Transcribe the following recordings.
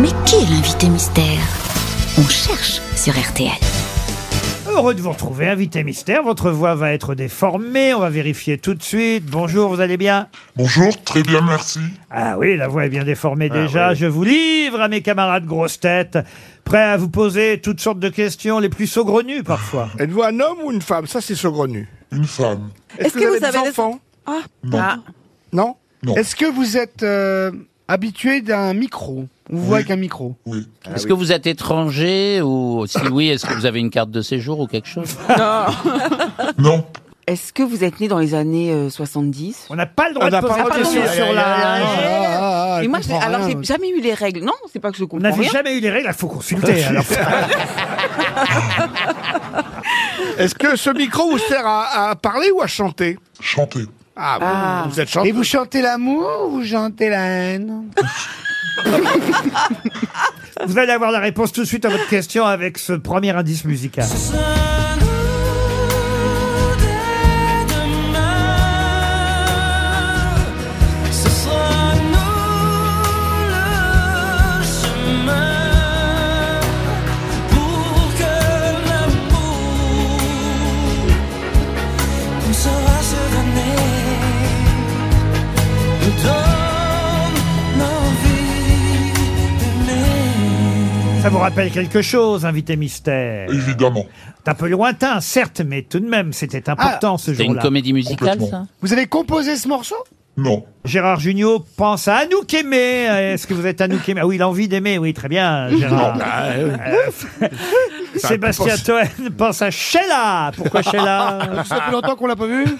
Mais qui est l'invité mystère? On cherche sur RTL. Heureux de vous retrouver, invité mystère. Votre voix va être déformée. On va vérifier tout de suite. Bonjour, vous allez bien? Bonjour, très bien, merci. Ah oui, la voix est bien déformée Ah déjà. oui. Je vous livre à mes camarades grosses têtes, prêts à vous poser toutes sortes de questions, les plus saugrenues parfois. Êtes-vous un homme ou une femme? Ça, c'est saugrenu. Une femme. Est-ce que, vous avez des enfants? Non. Non? Non. Est-ce que vous êtes euh, habitué d'un micro? On vous voit avec un micro Oui. Est-ce que vous êtes étranger ou si oui, est-ce que vous avez une carte de séjour ou quelque chose? Non. Est-ce que vous êtes né dans les années euh, 70 On n'a pas le droit On n'a de pas poser le droit de questions sur l'âge. Ah, Et moi, j'ai- alors j'ai jamais eu les règles. Non, c'est pas que je On comprends n'avait rien. jamais eu les règles, il faut consulter. alors. Est-ce que ce micro vous sert à, à parler ou à chanter? Chanter. Ah, vous- Ah. vous êtes Et chanteur. vous chantez l'amour ou vous chantez la haine? Vous allez avoir la réponse tout de suite à votre question avec ce premier indice musical. Ça vous rappelle quelque chose, invité mystère Évidemment. C'est un peu lointain, certes, mais tout de même, c'était important ce C'est une jour-là. comédie musicale, Complètement. ça Vous avez composé ce morceau? Non. Gérard Junior pense à Anouk Aimé. Est-ce que vous êtes Anouk Aimé? Ah oui, l'envie d'aimer, oui, très bien, Gérard. Euh, Sébastien Toen pense à Sheila. Pourquoi Sheila Ça fait longtemps qu'on l'a pas vu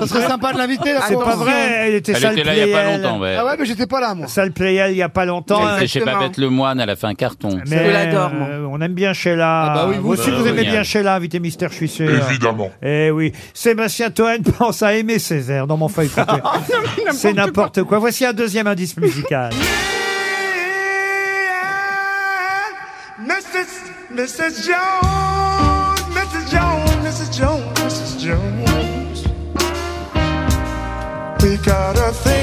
Ça serait sympa de l'inviter. la C'est pas vrai, elle était Elle était là il y a pas Playel. longtemps, ouais. Ah ouais, mais j'étais pas là, moi. Salle Playel il y a pas longtemps. Elle était chez. Babette Lemoine, elle a fait un carton. Mais Je l'adore, moi. euh, on aime bien Sheila. Ah bah oui, vous, aussi, bah vous oui. aimez bien. Sheila, invité mystère, je suis sûr. Évidemment. Eh oui. Sébastien Toen pense à aimer Césaire. Dans mon feuille C'est n'importe quoi. Voici un deuxième indice musical. Mrs. Jones, Mrs. Jones, Mrs. Jones, Mrs. Jones. We got a thing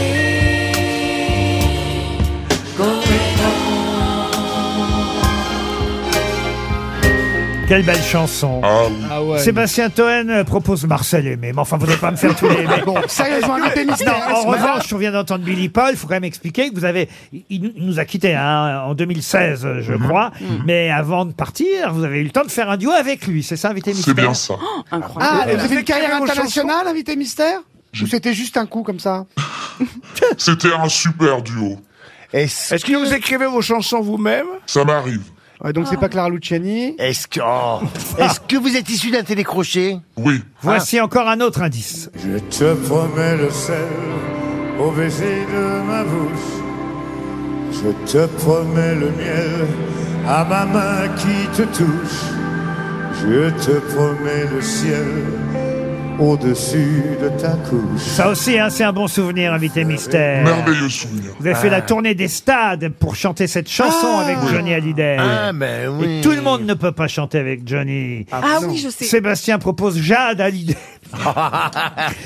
Quelle belle chanson. Ah. Ah ouais. Sébastien Toen euh, propose Marcel Aimé. Mais enfin, vous n'allez pas me faire tous les aimés. Bon, sérieusement, mystère. en revanche, on vient d'entendre Billy Paul. Il faut quand même expliquer que vous avez, il, il nous a quittés hein, en 2016, je crois. Mais avant de partir, vous avez eu le temps de faire un duo avec lui. C'est ça, invité mystère C'est bien ça. Ah, Incroyable. et vous avez une carrière internationale, invité mystère Ou c'était juste un coup comme ça C'était un super duo. Est-ce que vous écrivez vos chansons vous-même? Ça m'arrive. Ouais, donc c'est pas Clara Luciani. Est-ce que, oh, est-ce que vous êtes issu d'un télécrochet? Oui. Voici encore un autre indice. Je te promets le sel au baiser de ma bouche. Je te promets le miel à ma main qui te touche. Je te promets le ciel au-dessus de ta couche. Ça aussi, hein, c'est un bon souvenir, invité mystère. Merveilleux souvenir. Vous avez fait la tournée des stades pour chanter cette chanson avec Johnny Hallyday. Ah, ben oui. Et tout le monde ne peut pas chanter avec Johnny. Ah oui, je sais. Sébastien propose Jade Hallyday.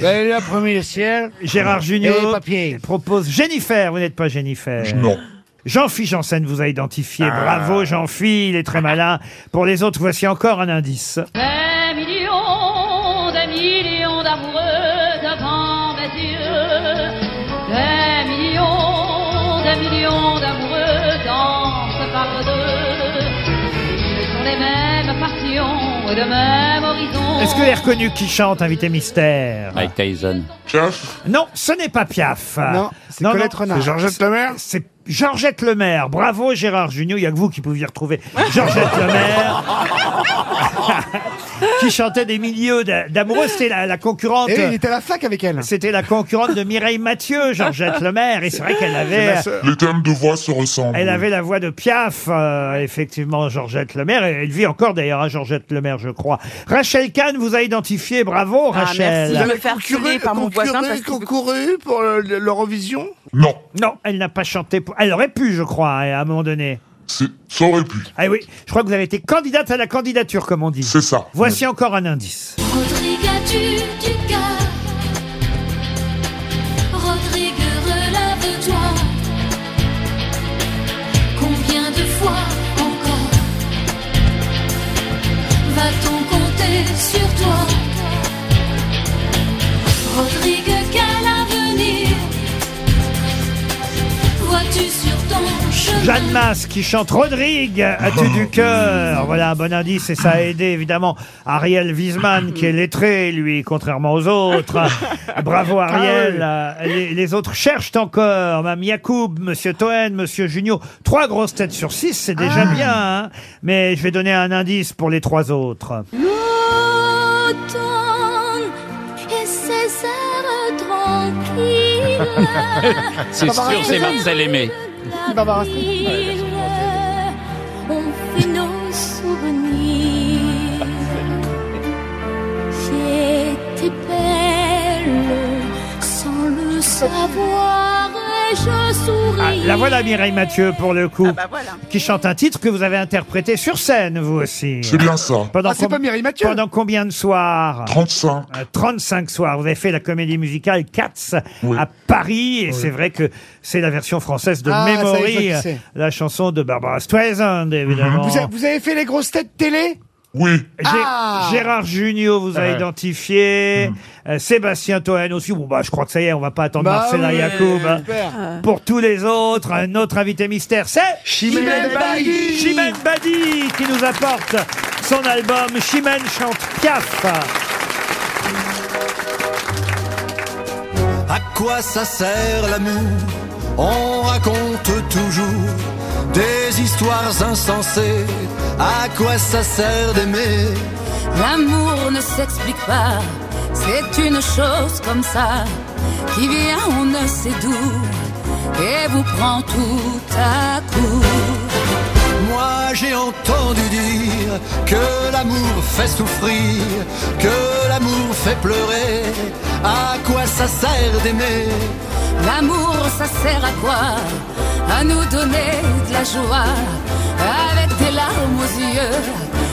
Ben, le ciel. Gérard Et Junior papier. propose Jennifer. Vous n'êtes pas Jennifer. Non. Jean-Philippe Janssen vous a identifié. Bravo Jean-Philippe, il est très malin. Pour les autres, voici encore un indice. Des millions, des millions d'amoureux devant mes yeux. Des millions, des millions d'amoureux dansent par deux. Ils sont les mêmes passions et le même horizon. Est-ce que avez reconnu qui chante, invité mystère Mike Tyson. Piaf? Non, ce n'est pas Piaf. Non, c'est Colette Renard. C'est Georgette Lemaire C'est Georgette Lemaire. Bravo Gérard Junior. Il n'y a que vous qui pouviez retrouver Georgette Lemaire. qui chantait des milieux d'a- d'amoureux. C'était la, la concurrente. Et il était à la fac avec elle. C'était la concurrente de Mireille Mathieu, Georgette Lemaire. Et c'est vrai qu'elle avait, Les thèmes de voix se ressemblent. elle avait la voix de Piaf, euh, effectivement, Georgette Lemaire. Et elle vit encore d'ailleurs, hein, Georgette Lemaire, je crois. Rachel Kahn vous a identifié. Bravo, Ah, Rachel. merci. Je me fais harceler par mon voisin parce concouru pour le- l'Eurovision? Non. Non, elle n'a pas chanté. Pour... Elle aurait pu, je crois, hein, à un moment donné. Ça aurait pu. Ah oui, je crois que vous avez été candidate à la candidature, comme on dit. C'est ça. Voici encore un indice. Rodrigue a du. Rodrigue, relève-toi. Combien de fois encore va-t-on compter sur toi? Rodrigue, quelle Jeanne Masse qui chante Rodrigue, as-tu du cœur? Voilà un bon indice et ça a aidé évidemment Ariel Wiesman qui est lettré, lui, contrairement aux autres. Bravo Ariel. Euh, Les, les autres cherchent encore. Mme Yacoub, Monsieur Toen, Monsieur Junio. Trois grosses têtes sur six, c'est déjà bien. hein. Mais je vais donner un indice pour les trois autres. L'automne C'est sûr, c'est Marcel Aimé. La ville, on fait nos souvenirs. J'étais belle sans le savoir Ah, souris. la voilà Mireille Mathieu pour le coup. Ah bah voilà. Qui chante un titre que vous avez interprété sur scène, vous aussi. C'est bien ça. Pendant, Ah, c'est com- pas Mireille Mathieu pendant combien de soirs 35. Euh, 35 soirs. Vous avez fait la comédie musicale Cats Oui. à Paris et c'est vrai que c'est la version française de Ah, ça y est, je vois Memory, qui euh, c'est. la chanson de Barbara Streisand évidemment. vous, avez, vous avez fait les grosses têtes télé? Oui. Gé- Ah Gérard Junior vous a Ouais. identifié, Euh, Sébastien Toen aussi. Bon bah je crois que ça y est, on va pas attendre Bah Marcella oui, Yacoub. hein. super. Pour tous les autres, un autre invité mystère, c'est Chimène Badi Chimène Badi qui nous apporte son album Chimène chante Piaf. À quoi ça sert l'amour? On raconte toujours des histoires insensées. À quoi ça sert d'aimer? L'amour ne s'explique pas, c'est une chose comme ça qui vient on ne sait d'où et vous prend tout à coup. Moi j'ai entendu dire que l'amour fait souffrir, que l'amour fait pleurer. À quoi ça sert d'aimer? L'amour, ça sert à quoi? À nous donner de la joie des larmes aux yeux.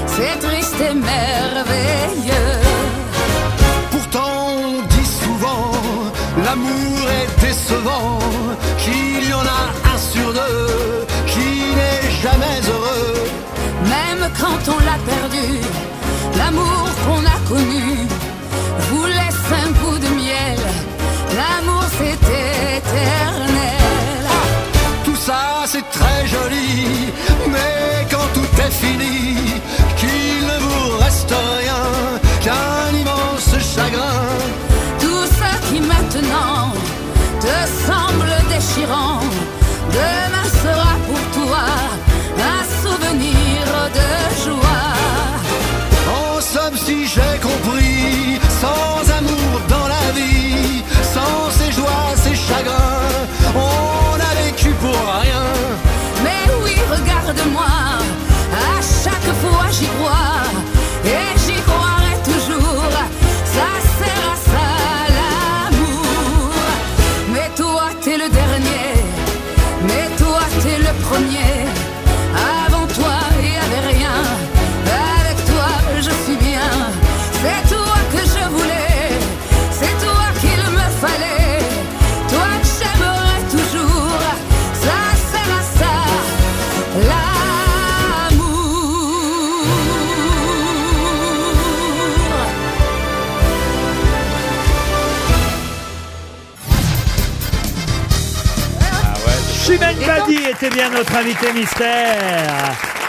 C'est triste et merveilleux. Pourtant on dit souvent l'amour est décevant, qu'il y en a un sur deux qui n'est jamais heureux. Même quand on l'a perdu, l'amour qu'on a connu fini, qu'il ne vous reste rien qu'un immense chagrin. Tout ça qui maintenant te semble déchirant, demain sera pour toi un souvenir de joie. En somme, si j'ai bien notre invité mystère.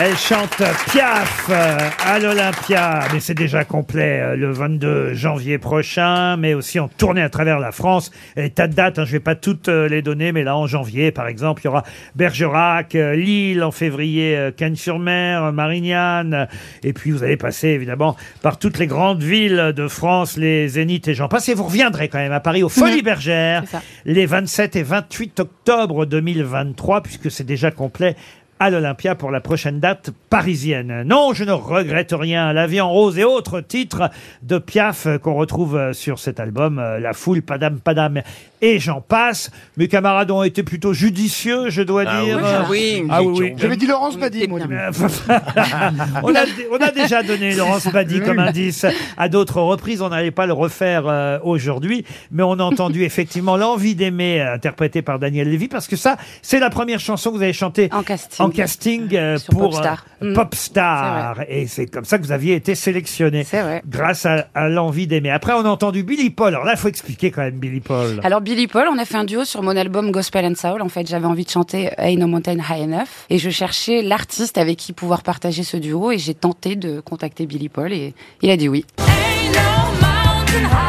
Elle chante Piaf euh, à l'Olympia, mais c'est déjà complet euh, le 22 janvier prochain, mais aussi en tournée à travers la France. Et tas de dates, hein, je vais pas toutes euh, les donner, mais là en janvier, par exemple, il y aura Bergerac, euh, Lille en février, euh, Cannes-sur-Mer, euh, Marignane, euh, et puis vous allez passer évidemment par toutes les grandes villes de France, les Zéniths et j'en passe. Et vous reviendrez quand même à Paris aux Folies Bergères les 27 et 28 octobre 2023, puisque c'est déjà complet à l'Olympia pour la prochaine date parisienne. Non, je ne regrette rien. La vie en rose et autres titres de Piaf euh, qu'on retrouve euh, sur cet album, euh, La foule, Padam Padam et j'en passe. Mes camarades ont été plutôt judicieux, je dois Ah dire. oui, oui. Ah oui, oui. J'avais dit Laurence Badi, moi. on, a, on a déjà donné Laurence Badi comme indice à d'autres reprises. On n'allait pas le refaire aujourd'hui, mais on a entendu effectivement l'envie d'aimer interprétée par Daniel Lévy parce que ça, c'est la première chanson que vous avez chantée En casting. en casting euh, Sur pour Popstar. euh, Mm. Popstar. Et c'est comme ça que vous aviez été sélectionné. Grâce à, à l'envie d'aimer. Après, on a entendu Billy Paul. Alors là, il faut expliquer quand même Billy Paul. Alors Billy Paul, on a fait un duo sur mon album Gospel and Soul. En fait, j'avais envie de chanter Ain't No Mountain High Enough et je cherchais l'artiste avec qui pouvoir partager ce duo et j'ai tenté de contacter Billy Paul et il a dit oui. C'est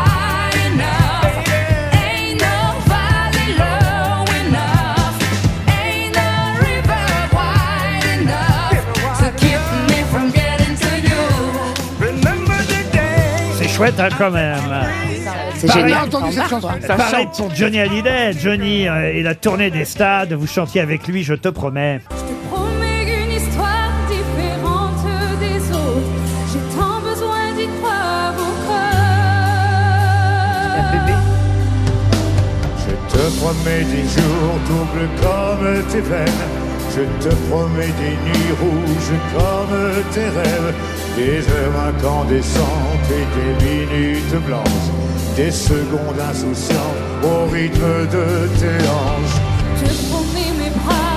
chouette hein, quand même. C'est Pareil- génial. entendu cette chanson. Ça Pareil chante. pour Johnny Hallyday. Johnny euh, et la tournée des stades. Vous chantiez avec lui, je te promets. promets une histoire différente des autres. J'ai tant besoin d'y croire encore. Je te promets des jours doubles comme tes veines. Je te promets des nuits rouges comme tes rêves. Des heures incandescentes et des minutes blanches. Des secondes insouciantes au rythme de tes hanches.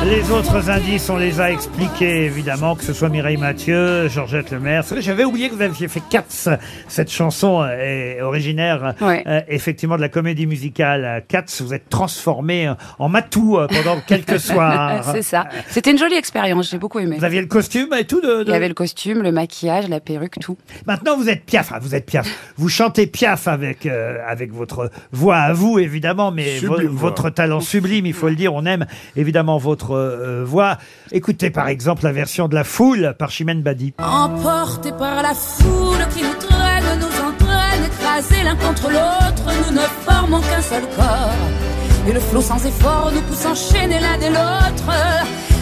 Les autres indices, on les a expliqués, évidemment, que ce soit Mireille Mathieu, Georgette Lemaire. J'avais oublié que vous aviez fait Cats. Cette chanson est originaire, euh, effectivement, de la comédie musicale Cats. Vous êtes transformé euh, en matou euh, pendant quelques soirs. C'est ça. C'était une jolie expérience, j'ai beaucoup aimé. Vous aviez le costume et tout de... de- Il y avait le costume, le maquillage, la perruque, tout. Maintenant, vous êtes Piaf. Ah, vous êtes Piaf. Vous chantez Piaf avec euh, avec votre voix à vous, évidemment, mais vo- Sublime voix. votre talent sublime, il faut le dire. On aime évidemment votre euh, voix. Écoutez, par exemple, la version de La Foule par Chimène Badi. Emportés par la foule qui nous traîne, nous entraîne, écrasés l'un contre l'autre, nous ne formons qu'un seul corps. Et le flot sans effort nous pousse enchaîner l'un et l'autre,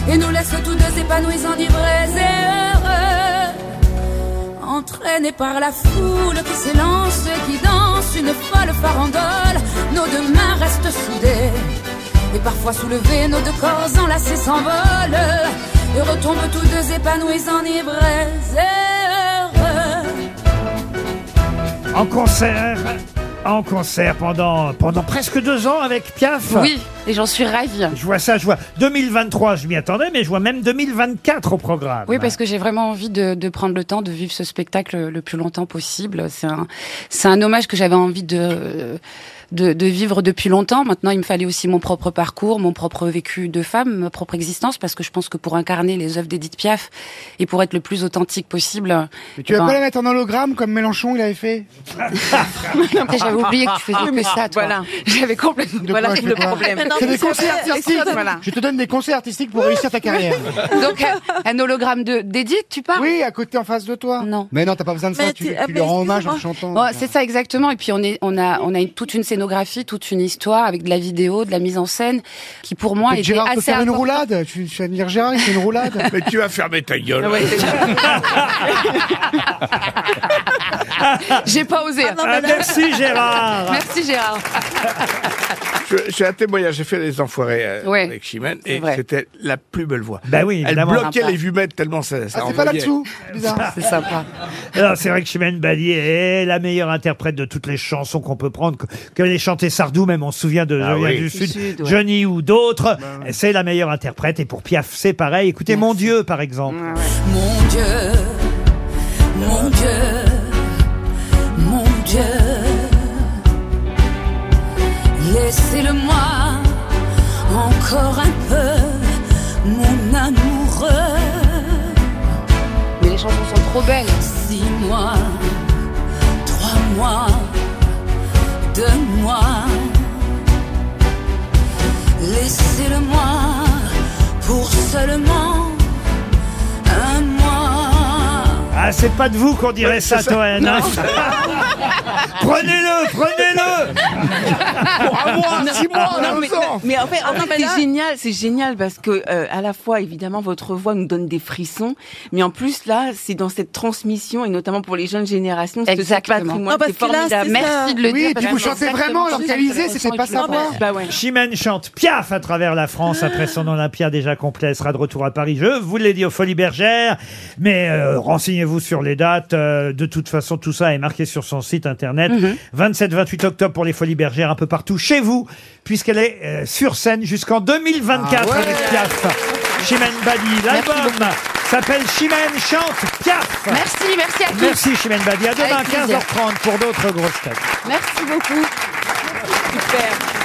et nous laisse tous deux épanouis, enivrés et heureux. Entraînés par la foule qui s'élance, qui danse une folle farandole, nos deux mains restent soudées. Et parfois soulevés, nos deux corps enlacés s'envolent et retombent tous deux épanouis, enivrés et heureux. En concert, en concert pendant pendant presque deux ans avec Piaf. Oui, et j'en suis ravie. Je vois ça, je vois 2023, je m'y attendais, mais je vois même 2024 au programme. Oui, parce que j'ai vraiment envie de, de prendre le temps de vivre ce spectacle le plus longtemps possible. C'est un, c'est un hommage que j'avais envie de, de, de vivre depuis longtemps. Maintenant, il me fallait aussi mon propre parcours, mon propre vécu de femme, ma propre existence, parce que je pense que pour incarner les œuvres d'Edith Piaf et pour être le plus authentique possible. Mais tu vas pas la mettre en hologramme comme Mélenchon il avait fait J'avais oublié que tu faisais Oui, mais que ça, toi. voilà. J'avais complètement. De Voilà le problème. C'est des vrai, artistiques. voilà. Je te donne des conseils artistiques pour réussir ta carrière. Donc, un- hologramme de d'Edith, tu parles? Oui, à côté, en face de toi. Non. Mais non, t'as pas besoin de ça. Mais Tu, ah, lui rends hommage en chantant. Bon, c'est ça exactement. Et puis on est, on a, on a une- toute une scénographie, toute une histoire avec de la vidéo, de la mise en scène, qui pour moi était Gérard peut assez faire une roulade? Tu, tu vas venir Gérard, il fait une roulade? Mais tu vas fermer ta gueule. J'ai pas osé. Ah, merci Gérard. Merci Gérard. Je, j'ai un témoignage, j'ai fait les enfoirés euh, Ouais. avec Chimène et c'était la plus belle voix. Bah oui, Elle bloquait Sympa. les vumettes tellement ça, ça Ah, c'est pas là-dessous? Bizarre. C'est sympa. C'est vrai que Chimène Badi est la meilleure interprète de toutes les chansons qu'on peut prendre, que, que chanter Sardou, même on se souvient de Ah Je viens oui. du Du Sud, Sud, ouais. Johnny ou d'autres. C'est la meilleure interprète. Et pour Piaf, c'est pareil. Écoutez Mon Dieu, par exemple. Mon Dieu, mon Dieu, mon Dieu, laissez-le-moi encore un peu, mon amoureux. Mais les chansons sont trop belles. Six mois, trois mois, deux mois, laissez-le-moi pour seulement Ah, c'est pas de vous qu'on dirait ça, ça. Toen. hein. prenez-le, prenez-le. Pour six mois, Non, mais, deux ans. mais en fait, en fait, mais là- c'est génial, c'est génial parce que euh, à la fois évidemment votre voix nous donne des frissons, mais en plus là, c'est dans cette transmission et notamment pour les jeunes générations, c'est ce Exactement. patrimoine, Non, parce c'est que là, formidable. c'est ça. Merci de le Oui, dire. et puis vous chantez vraiment, alors exactement qu'Alizé, ça, c'était pas voix. revers. Bah ouais. Chimène chante Piaf à travers la France après son Olympia déjà complet. Elle sera de retour à Paris. Je vous l'ai dit aux Folies Bergères. Mais euh, renseignez-vous sur les dates. Euh, de toute façon, tout ça est marqué sur son site internet. 27-28 octobre pour les Folies Bergères un peu partout chez vous, puisqu'elle est euh, sur scène jusqu'en 2024 Ah ouais. avec Piaf. Chimène Badi. L'album s'appelle Chimène chante Piaf. Merci, merci à tous. Merci Chimène Badi. À demain Avec plaisir. 15h30 pour d'autres grosses têtes. Merci beaucoup. Super.